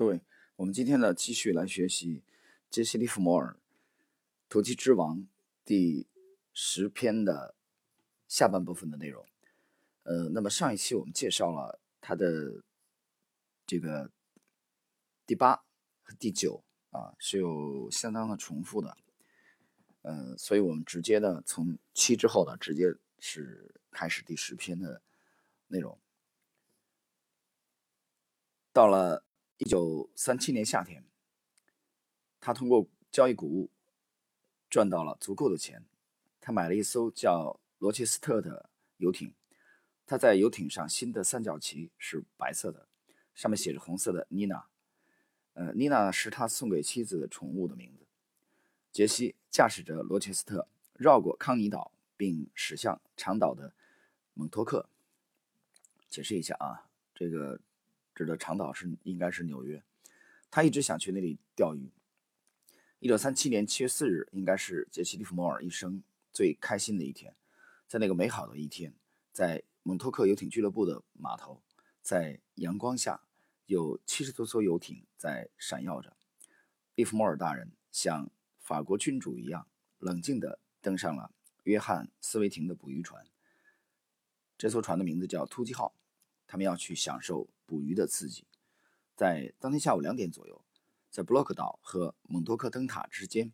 各位，我们今天呢继续来学习杰西·利弗摩尔《投机之王》第十篇的下半部分的内容。呃，那么上一期我们介绍了他的这个第八和第九啊是有相当的重复的，呃，所以我们直接呢从七之后呢直接是开始第十篇的内容，到了。一九三七年夏天，他通过交易谷物赚到了足够的钱。他买了一艘叫罗切斯特的游艇。他在游艇上新的三角旗是白色的，上面写着红色的妮娜。呃，妮娜是他送给妻子的宠物的名字。杰西驾驶着罗切斯特绕过康尼岛，并驶向长岛的蒙托克。解释一下啊，这个。指的长岛是应该是纽约，他一直想去那里钓鱼。一九三七年七月四日，应该是杰西·利弗莫尔一生最开心的一天。在那个美好的一天，在蒙托克游艇俱乐部的码头，在阳光下，有七十多艘游艇在闪耀着。利弗莫尔大人像法国君主一样冷静地登上了约翰·斯维廷的捕鱼船。这艘船的名字叫“突击号”，他们要去享受。捕鱼的刺激，在当天下午两点左右，在布洛克岛和蒙多克灯塔之间，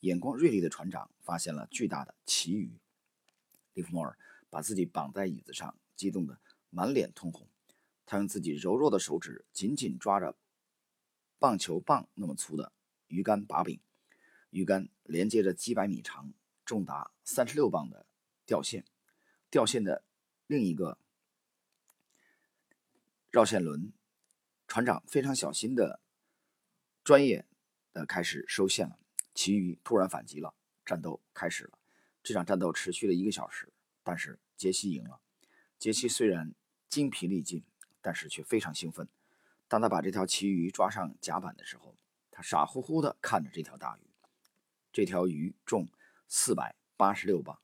眼光锐利的船长发现了巨大的旗鱼。利弗莫尔把自己绑在椅子上，激动得满脸通红。他用自己柔弱的手指紧紧抓着棒球棒那么粗的鱼竿把柄，鱼竿连接着几百米长、重达三十六磅的钓线，钓线的另一个。绕线轮，船长非常小心的、专业的开始收线了。其余突然反击了，战斗开始了。这场战斗持续了一个小时，但是杰西赢了。杰西虽然精疲力尽，但是却非常兴奋。当他把这条旗鱼抓上甲板的时候，他傻乎乎的看着这条大鱼。这条鱼重四百八十六磅，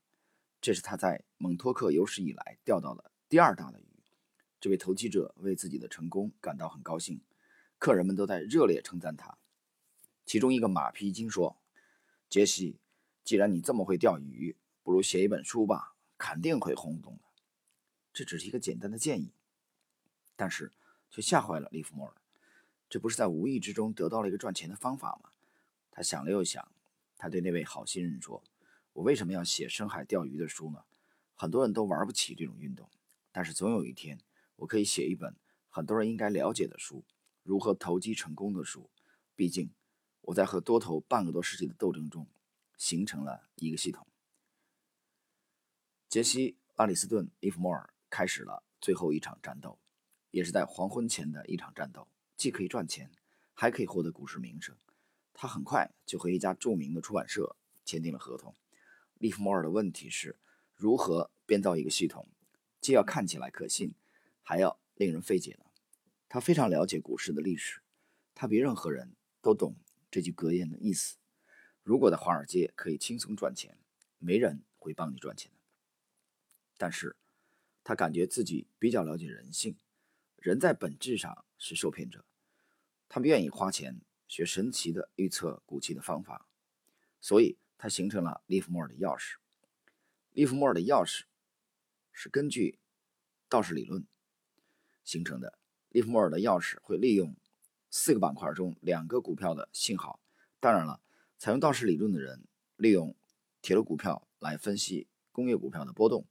这是他在蒙托克有史以来钓到的第二大的鱼。这位投机者为自己的成功感到很高兴，客人们都在热烈称赞他。其中一个马屁精说：“杰西，既然你这么会钓鱼，不如写一本书吧，肯定会轰动的。”这只是一个简单的建议，但是却吓坏了利弗莫尔。这不是在无意之中得到了一个赚钱的方法吗？他想了又想，他对那位好心人说：“我为什么要写深海钓鱼的书呢？很多人都玩不起这种运动，但是总有一天。”我可以写一本很多人应该了解的书，如何投机成功的书。毕竟我在和多头半个多世纪的斗争中形成了一个系统。杰西·阿里斯顿·利弗莫尔开始了最后一场战斗，也是在黄昏前的一场战斗，既可以赚钱，还可以获得股市名声。他很快就和一家著名的出版社签订了合同。利弗莫尔的问题是如何编造一个系统，既要看起来可信。还要令人费解呢。他非常了解股市的历史，他比任何人都懂这句格言的意思。如果在华尔街可以轻松赚钱，没人会帮你赚钱。但是，他感觉自己比较了解人性，人在本质上是受骗者，他们愿意花钱学神奇的预测股期的方法，所以他形成了利弗莫尔的钥匙。利弗莫尔的钥匙是根据道氏理论。形成的利弗莫尔的钥匙会利用四个板块中两个股票的信号。当然了，采用道氏理论的人利用铁路股票来分析工业股票的波动。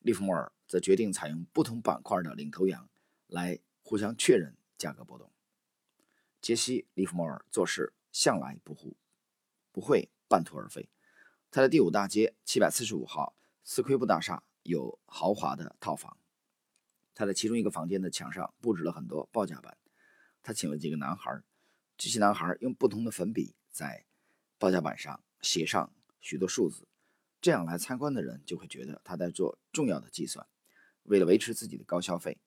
利弗莫尔则决定采用不同板块的领头羊来互相确认价格波动。杰西·利弗莫尔做事向来不糊，不会半途而废。他在第五大街七百四十五号斯奎布大厦有豪华的套房。他在其中一个房间的墙上布置了很多报价板。他请了几个男孩，这些男孩用不同的粉笔在报价板上写上许多数字，这样来参观的人就会觉得他在做重要的计算。为了维持自己的高消费，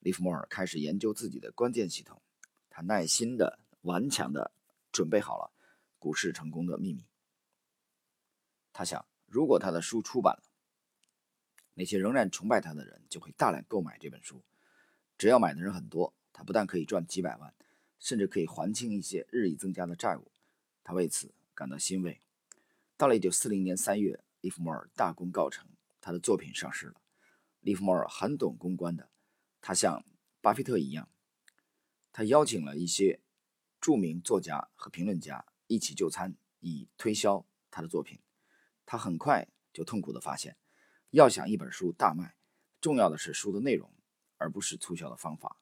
利弗莫尔开始研究自己的关键系统。他耐心的、顽强的准备好了股市成功的秘密。他想，如果他的书出版了，那些仍然崇拜他的人就会大量购买这本书。只要买的人很多，他不但可以赚几百万，甚至可以还清一些日益增加的债务。他为此感到欣慰。到了1940年3月，利弗莫尔大功告成，他的作品上市了。利弗莫尔很懂公关的，他像巴菲特一样，他邀请了一些著名作家和评论家一起就餐，以推销他的作品。他很快就痛苦地发现，要想一本书大卖，重要的是书的内容，而不是促销的方法。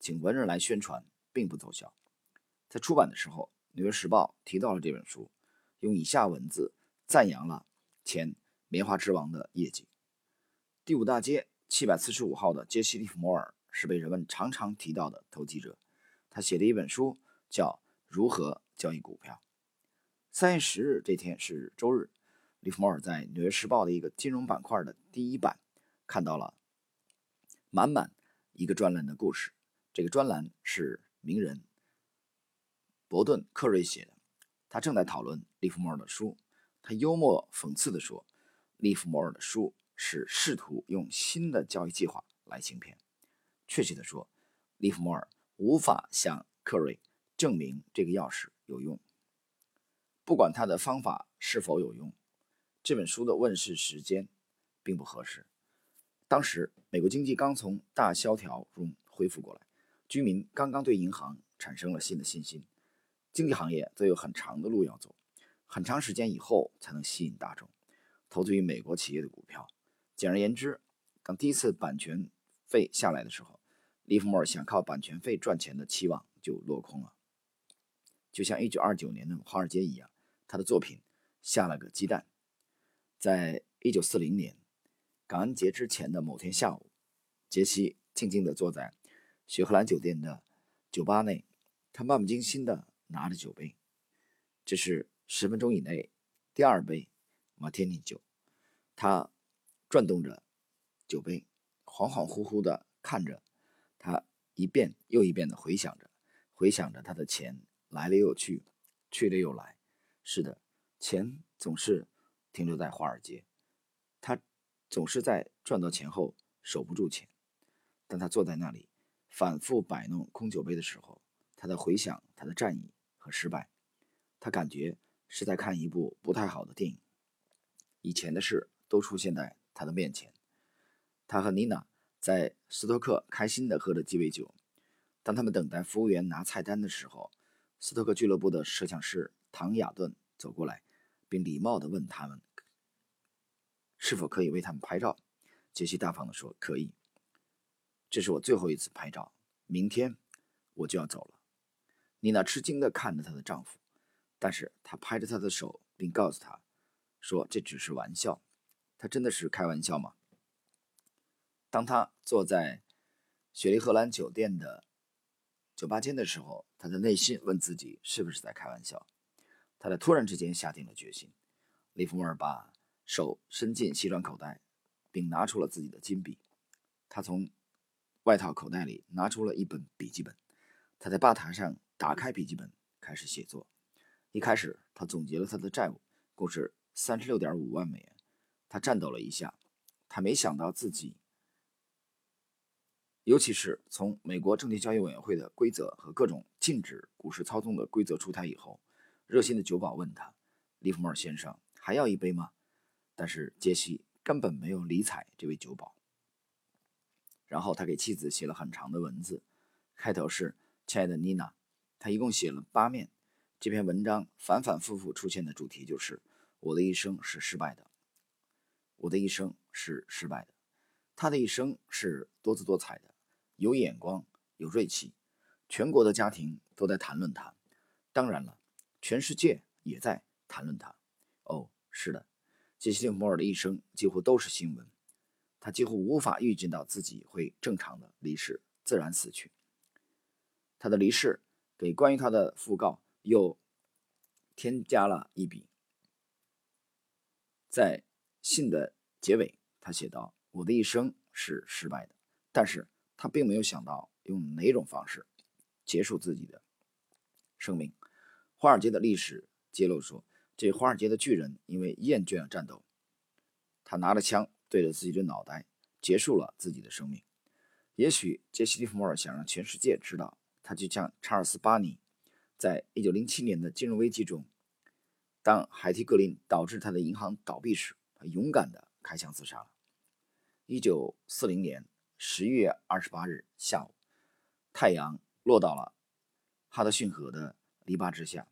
请文人来宣传并不奏效。在出版的时候，《纽约时报》提到了这本书，用以下文字赞扬了前棉花之王的业绩。第五大街七百四十五号的杰西·利弗摩尔是被人们常常提到的投机者。他写的一本书叫《如何交易股票》。三月十日这天是周日，利弗莫尔在《纽约时报》的一个金融板块的第一版看到了满满一个专栏的故事。这个专栏是名人伯顿·克瑞写的。他正在讨论利弗莫尔的书。他幽默讽刺地说：“利弗莫尔的书是试图用新的交易计划来行骗。确切地说，利弗莫尔无法向克瑞证明这个钥匙有用。不管他的方法是否有用，这本书的问世时间并不合适。当时美国经济刚从大萧条中恢复过来。”居民刚刚对银行产生了新的信心，经济行业则有很长的路要走，很长时间以后才能吸引大众投资于美国企业的股票。简而言之，当第一次版权费下来的时候，利弗莫尔想靠版权费赚钱的期望就落空了。就像1929年的华尔街一样，他的作品下了个鸡蛋。在1940年感恩节之前的某天下午，杰西静静地坐在。雪荷兰酒店的酒吧内，他漫不经心地拿着酒杯，这是十分钟以内第二杯马天尼酒。他转动着酒杯，恍恍惚惚地看着，他一遍又一遍地回想着，回想着他的钱来了又去，去了又来。是的，钱总是停留在华尔街，他总是在赚到钱后守不住钱，当他坐在那里。反复摆弄空酒杯的时候，他在回想他的战役和失败。他感觉是在看一部不太好的电影。以前的事都出现在他的面前。他和妮娜在斯托克开心地喝着鸡尾酒。当他们等待服务员拿菜单的时候，斯托克俱乐部的摄像师唐亚顿走过来，并礼貌地问他们是否可以为他们拍照。杰西大方地说：“可以。”这是我最后一次拍照，明天我就要走了。妮娜吃惊地看着她的丈夫，但是她拍着他的手，并告诉他，说这只是玩笑。他真的是开玩笑吗？当他坐在雪梨荷兰酒店的酒吧间的时候，他的内心问自己是不是在开玩笑。他在突然之间下定了决心。利弗莫尔把手伸进西装口袋，并拿出了自己的金币。他从外套口袋里拿出了一本笔记本，他在吧台上打开笔记本，开始写作。一开始，他总结了他的债务，共是三十六点五万美元。他颤抖了一下，他没想到自己，尤其是从美国证券交易委员会的规则和各种禁止股市操纵的规则出台以后，热心的酒保问他：“利弗莫尔先生，还要一杯吗？”但是杰西根本没有理睬这位酒保。然后他给妻子写了很长的文字，开头是“亲爱的妮娜”，他一共写了八面。这篇文章反反复复出现的主题就是“我的一生是失败的，我的一生是失败的”。他的一生是多姿多彩的，有眼光，有锐气，全国的家庭都在谈论他，当然了，全世界也在谈论他。哦，是的，杰西·利弗莫尔的一生几乎都是新闻。他几乎无法预见到自己会正常的离世，自然死去。他的离世给关于他的讣告又添加了一笔。在信的结尾，他写道：“我的一生是失败的，但是他并没有想到用哪种方式结束自己的生命。”华尔街的历史揭露说，这华尔街的巨人因为厌倦了战斗，他拿着枪。对着自己的脑袋结束了自己的生命。也许杰西·利弗莫尔想让全世界知道，他就像查尔斯·巴尼，在一九零七年的金融危机中，当海提格林导致他的银行倒闭时，他勇敢地开枪自杀了。一九四零年十一月二十八日下午，太阳落到了哈德逊河的篱笆之下，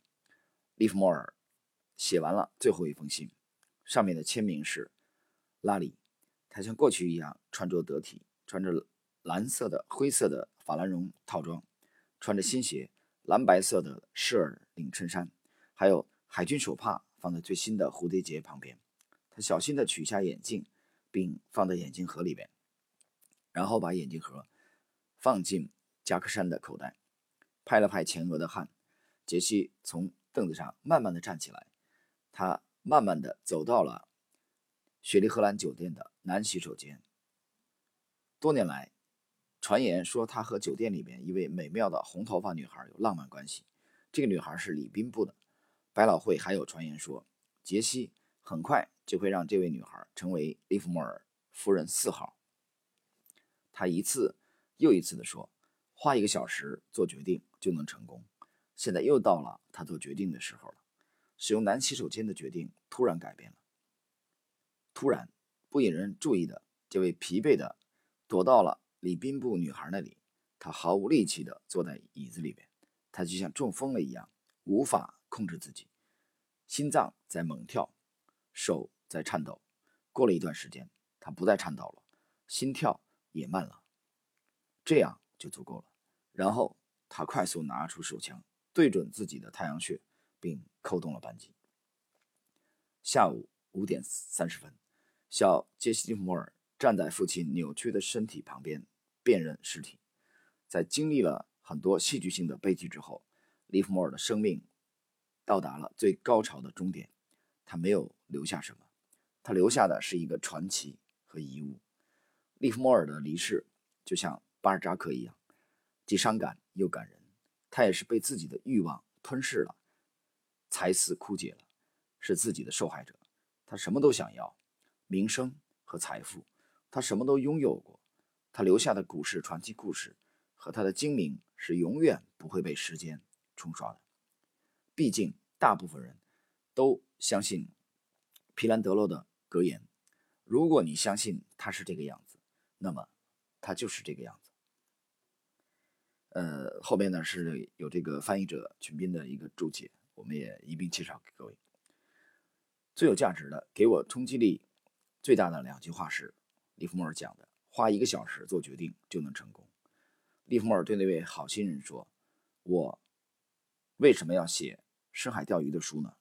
利弗莫尔写完了最后一封信，上面的签名是拉里。他像过去一样穿着得体，穿着蓝色的、灰色的法兰绒套装，穿着新鞋，蓝白色的施尔领衬衫，还有海军手帕放在最新的蝴蝶结旁边。他小心地取下眼镜，并放在眼镜盒里边，然后把眼镜盒放进夹克衫的口袋，拍了拍前额的汗。杰西从凳子上慢慢地站起来，他慢慢地走到了雪莉荷兰酒店的。男洗手间。多年来，传言说他和酒店里面一位美妙的红头发女孩有浪漫关系。这个女孩是礼宾部的。百老汇还有传言说，杰西很快就会让这位女孩成为利弗莫尔夫人四号。他一次又一次地说，花一个小时做决定就能成功。现在又到了他做决定的时候了。使用男洗手间的决定突然改变了。突然。不引人注意的，这位疲惫的躲到了礼宾部女孩那里。他毫无力气地坐在椅子里边，他就像中风了一样，无法控制自己，心脏在猛跳，手在颤抖。过了一段时间，他不再颤抖了，心跳也慢了，这样就足够了。然后他快速拿出手枪，对准自己的太阳穴，并扣动了扳机。下午五点三十分。小杰西·利弗莫尔站在父亲扭曲的身体旁边辨认尸体。在经历了很多戏剧性的悲剧之后，利弗莫尔的生命到达了最高潮的终点。他没有留下什么，他留下的是一个传奇和遗物。利弗莫尔的离世就像巴尔扎克一样，既伤感又感人。他也是被自己的欲望吞噬了，才思枯竭了，是自己的受害者。他什么都想要。名声和财富，他什么都拥有过。他留下的股市传奇故事和他的精明是永远不会被时间冲刷的。毕竟，大部分人都相信皮兰德洛的格言：如果你相信他是这个样子，那么他就是这个样子。呃，后面呢是有这个翻译者群斌的一个注解，我们也一并介绍给各位。最有价值的，给我冲击力。最大的两句话是，利弗莫尔讲的：“花一个小时做决定就能成功。”利弗莫尔对那位好心人说：“我为什么要写深海钓鱼的书呢？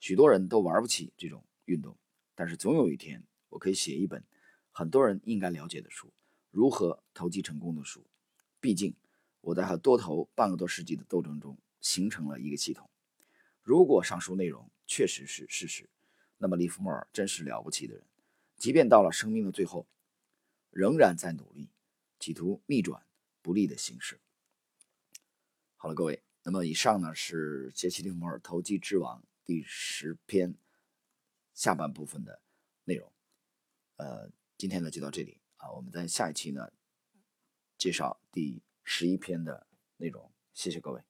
许多人都玩不起这种运动，但是总有一天我可以写一本很多人应该了解的书——如何投机成功的书。毕竟我在和多头半个多世纪的斗争中形成了一个系统。如果上述内容确实是事实，那么利弗莫尔真是了不起的人。”即便到了生命的最后，仍然在努力，企图逆转不利的形势。好了，各位，那么以上呢是杰西·利弗莫尔《投机之王》第十篇下半部分的内容。呃，今天呢就到这里啊，我们在下一期呢介绍第十一篇的内容。谢谢各位。